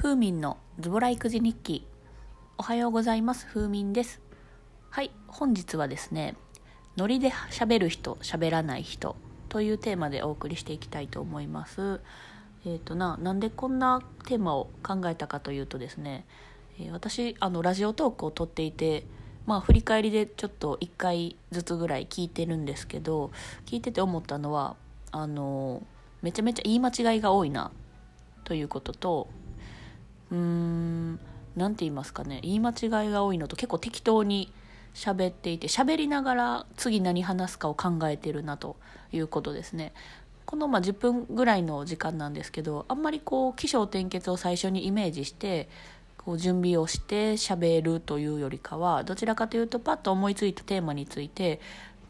風民のズボラ育児日記。おはようございます。風民です。はい本日はですねノリで喋る人喋らない人というテーマでお送りしていきたいと思います。えっ、ー、とななんでこんなテーマを考えたかというとですね、え、私あのラジオトークを撮っていてまあ振り返りでちょっと1回ずつぐらい聞いてるんですけど聞いてて思ったのはあのめちゃめちゃ言い間違いが多いなということとうーん何て言いますかね言い間違いが多いのと結構適当に喋っていて喋りながら次何話すかを考えてるなということですね。このま10分ぐらいの時間なんですけどあんまりこう起承転結を最初にイメージしてこう準備をして喋るというよりかはどちらかというとパッと思いついたテーマについて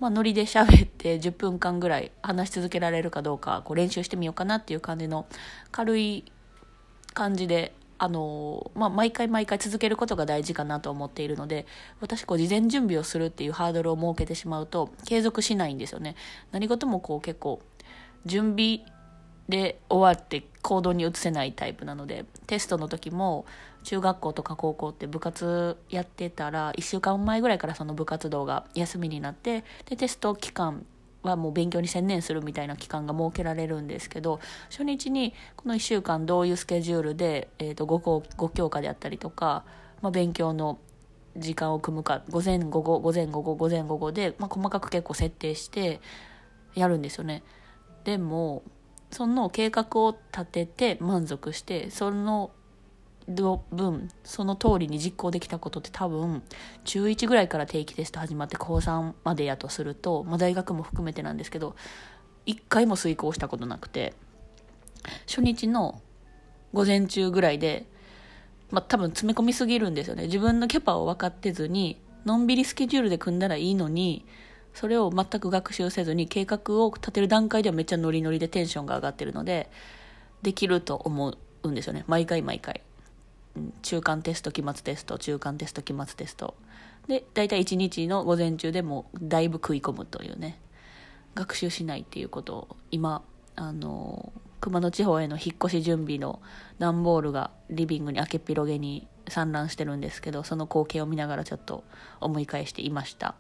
まあ、ノリで喋って10分間ぐらい話し続けられるかどうかこう練習してみようかなっていう感じの軽い感じであのまあ、毎回毎回続けることが大事かなと思っているので私こう事前準備をするっていうハードルを設けてしまうと継続しないんですよね。何事もこう結構準備で終わって行動に移せないタイプなのでテストの時も中学校とか高校って部活やってたら1週間前ぐらいからその部活動が休みになってでテスト期間はもう勉強に専念するみたいな期間が設けられるんですけど初日にこの1週間どういうスケジュールで、えーと、と 5, 5教科であったりとか、まあ、勉強の時間を組むか午前午後午前午後午前午後で、まあ、細かく結構設定してやるんですよね。でもその計画を立てて満足してその分その通りに実行できたことって多分中1ぐらいから定期テスト始まって高3までやとすると、まあ、大学も含めてなんですけど1回も遂行したことなくて初日の午前中ぐらいで、まあ、多分詰め込みすぎるんですよね。自分のキャパを分かってずにのんびりスケジュールで組んだらいいのにそれを全く学習せずに計画を立てる段階ではめっちゃノリノリでテンションが上がってるのでできると思うんですよね。毎回毎回。中間テスト期末テスト中間テスト期末テスト。で大体1日の午前中でもだいぶ食い込むというね。学習しないっていうことを今あの熊野地方への引っ越し準備の段ボールがリビングに開けっぴろげに散乱してるんですけどその光景を見ながらちょっと思い返していました。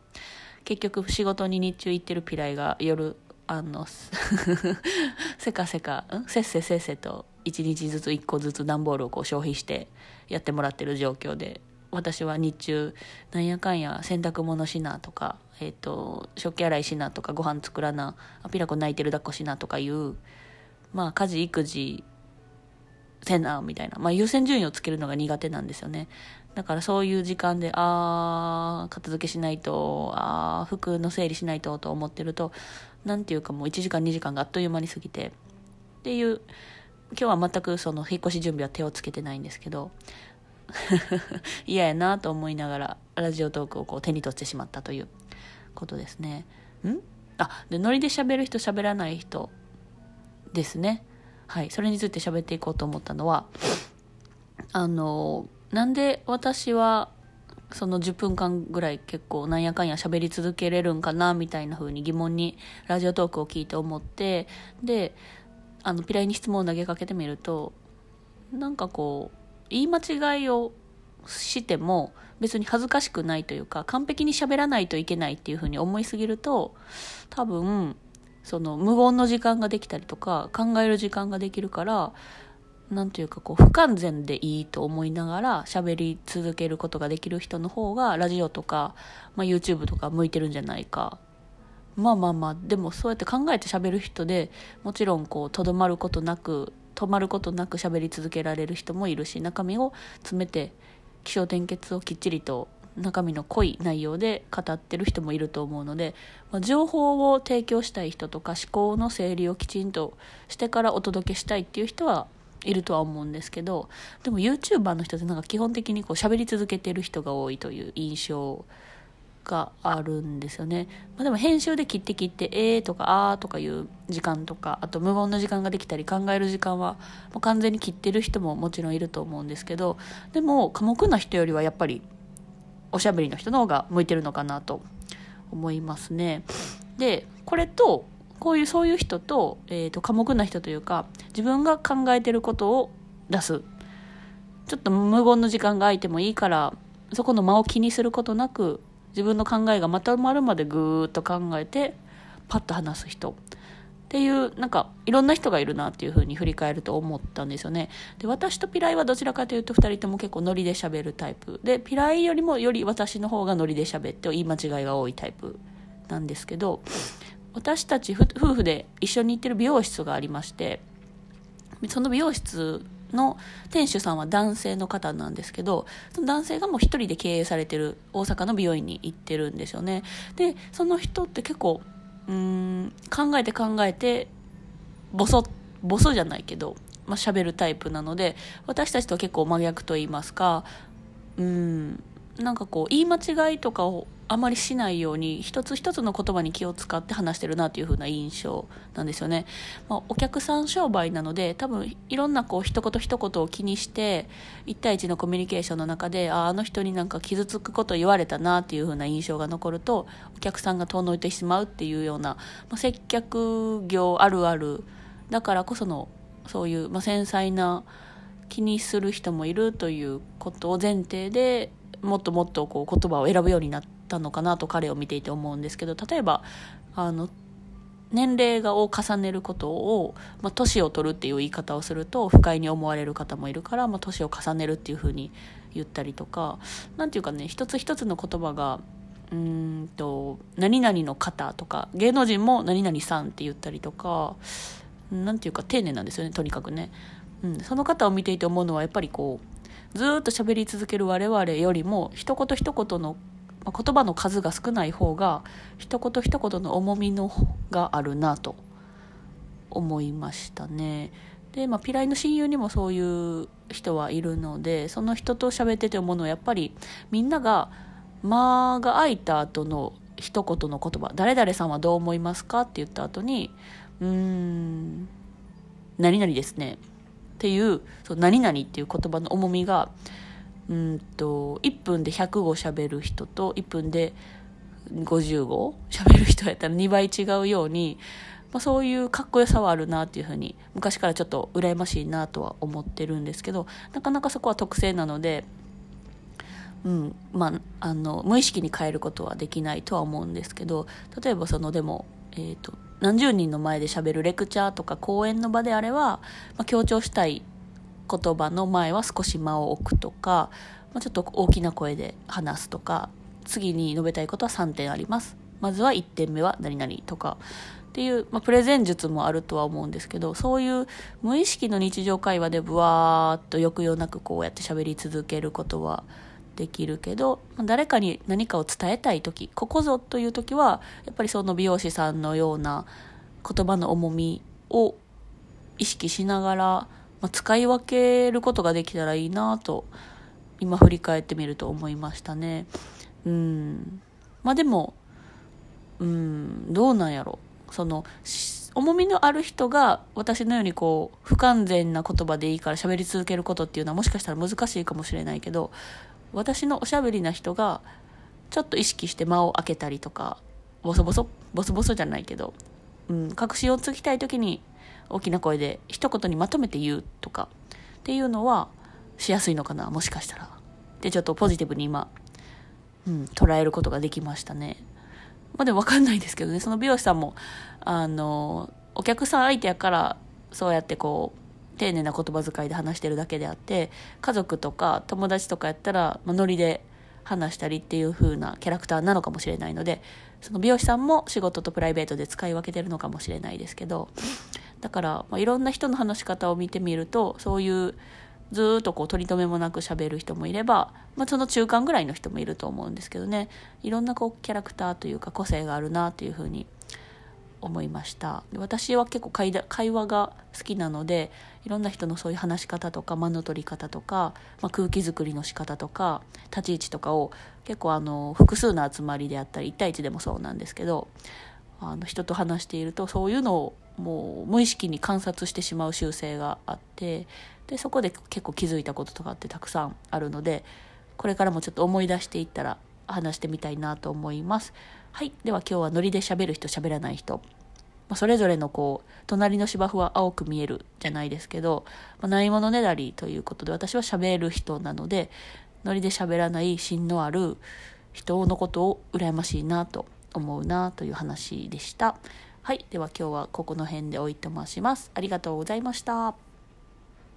結局仕事に日中行ってるピライが夜あの せかせかん？せっせせっせと1日ずつ1個ずつ段ボールをこう消費してやってもらってる状況で私は日中なんやかんや洗濯物しなとか、えーと、食器洗いしなとかご飯作らなあピラコ泣いてる抱っこしなとかいうまあ家事育児せなみたいな、まあ、優先順位をつけるのが苦手なんですよね。だからそういう時間でああ片付けしないとああ服の整理しないとと思ってると何ていうかもう1時間2時間があっという間に過ぎてっていう今日は全くその引っ越し準備は手をつけてないんですけど 嫌やなと思いながらラジオトークをこう手に取ってしまったということですね。ん？あでノリで喋る人喋らない人ですね。はいそれについて喋っていこうと思ったのはあのなんで私はその10分間ぐらい結構なんやかんや喋り続けれるんかなみたいな風に疑問にラジオトークを聞いて思ってであのピライに質問を投げかけてみるとなんかこう言い間違いをしても別に恥ずかしくないというか完璧に喋らないといけないっていうふうに思いすぎると多分その無言の時間ができたりとか考える時間ができるからなんていうかこう不完全でいいと思いながら喋り続けることができる人の方がラジオとか、まあ、YouTube とか向いてるんじゃないかまあまあまあでもそうやって考えて喋る人でもちろんこうとどまることなく止まることなく喋り続けられる人もいるし中身を詰めて気象転結をきっちりと中身の濃い内容で語ってる人もいると思うので、まあ、情報を提供したい人とか思考の整理をきちんとしてからお届けしたいっていう人はいるとは思うんですけどでも YouTuber の人ってなんか基本的にこう喋り続けてる人が多いという印象があるんですよね。まあ、でも編集で切って切って、えーとかあーとかいう時間とか、あと無言の時間ができたり考える時間はもう完全に切ってる人ももちろんいると思うんですけど、でも寡黙な人よりはやっぱりおしゃべりの人の方が向いてるのかなと思いますね。で、これと、こういうそういう人と、えーと、寡黙な人というか、自分が考えてることを出すちょっと無言の時間が空いてもいいからそこの間を気にすることなく自分の考えがまとまるまでぐーっと考えてパッと話す人。っていうなんかいろんな人がいるなっていうふうに振り返ると思ったんですよね。で私とピライはどちらかというと2人とも結構ノリで喋るタイプ。でピライよりもより私の方がノリで喋って言い間違いが多いタイプなんですけど私たち夫婦で一緒に行ってる美容室がありましてその美容室の店主さんは男性の方なんですけど、その男性がもう一人で経営されてる大阪の美容院に行ってるんですよね。で、その人って結構うん考えて考えてボソボソじゃないけど、まあ、喋るタイプなので私たちと結構真逆と言いますかうんなんかこう言い間違いとかをあまりしないように一つ一つの言葉に気を使って話してるなという風な印象なんですよね、まあ、お客さん商売なので多分いろんなこう一言一言を気にして1対1のコミュニケーションの中でああの人になんか傷つくこと言われたなっていう風な印象が残るとお客さんが遠のいてしまうっていうような、まあ、接客業あるある。だからこそのそういう、まあ、繊細な気にする人もいるということを前提でもっともっとこう言葉を選ぶようになったのかなと彼を見ていて思うんですけど例えばあの年齢がを重ねることを、まあ、年を取るっていう言い方をすると不快に思われる方もいるから、まあ、年を重ねるっていうふうに言ったりとか何て言うかね一つ一つの言葉がうんと何々の方とか芸能人も何々さんって言ったりとか何て言うか丁寧なんですよねとにかくね、うん、その方を見ていて思うのはやっぱりこうずっと喋り続ける我々よりも一言一言の、言葉の数が少ない方が一言一言の重みのがあるなと思いましたね。で、まあ、ピライの親友にもそういう人はいるのでその人と喋ってて思うのはやっぱりみんなが間が空いた後の一言の言葉「誰々さんはどう思いますか?」って言った後に「うーん何々ですね」っていう「そう何々」っていう言葉の重みがうんと1分で100語喋る人と1分で50語喋る人やったら2倍違うように、まあ、そういうかっこよさはあるなっていうふうに昔からちょっと羨ましいなとは思ってるんですけどなかなかそこは特性なので、うんまあ、あの無意識に変えることはできないとは思うんですけど例えばそのでも、えーと、何十人の前で喋るレクチャーとか講演の場であれば、まあ、強調したい言葉の前は少し間を置くとか、まあ、ちょっと大きな声で話すとか次に述べたいことは3点あります。まずは1点目は何々とかっていう、まあ、プレゼン術もあるとは思うんですけどそういう無意識の日常会話でブワーっと抑揚なくこうやって喋り続けることはできるけど誰かに何かを伝えたい時ここぞという時はやっぱりその美容師さんのような言葉の重みを意識しながらまあ、使い分けることができたらいいなと今振り返ってみると思いましたね。うん。まあでもうんどうなんやろ。その重みのある人が私のようにこう不完全な言葉でいいから喋り続けることっていうのはもしかしたら難しいかもしれないけど私のおしゃべりな人がちょっと意識して間を空けたりとかボソボソボソボソじゃないけど、うん、確信をつきたい時に大きな声で一言にまとめて言うとかっていうのはしやすいのかなもしかしたら。でちょっとポジティブに今、うん、捉えることができましたね。まあでも分かんないですけどね。その美容師さんもあのお客さん相手やからそうやってこう丁寧な言葉遣いで話してるだけであって家族とか友達とかやったら、まあ、ノリで話したりっていう風なキャラクターなのかもしれないのでその美容師さんも仕事とプライベートで使い分けてるのかもしれないですけどだから、まあ、いろんな人の話し方を見てみるとそういうずっとこう取り留めもなく喋る人もいれば、まあ、その中間ぐらいの人もいると思うんですけどね。いろんなこうキャラクターというか個性があるなというふうに思いました私は結構会会話が好きなのでいろんな人のそういう話し方とか間の取り方とか、まあ、空気作りの仕方とか立ち位置とかを結構あの複数の集まりであったり1対1でもそうなんですけどあの人と話しているとそういうのをもう無意識に観察してしまう習性があってでそこで結構気づいたこととかってたくさんあるのでこれからもちょっと思い出していったら話してみたいなと思います。はい。では今日はノリで喋る人喋らない人まあ、それぞれのこう隣の芝生は青く見えるじゃないですけど、まあ、ないものねだりということで私は喋る人なのでノリで喋らない芯のある人のことを羨ましいなと思うなという話でした。はい。では今日はここの辺でおいとまします。ありがとうございました。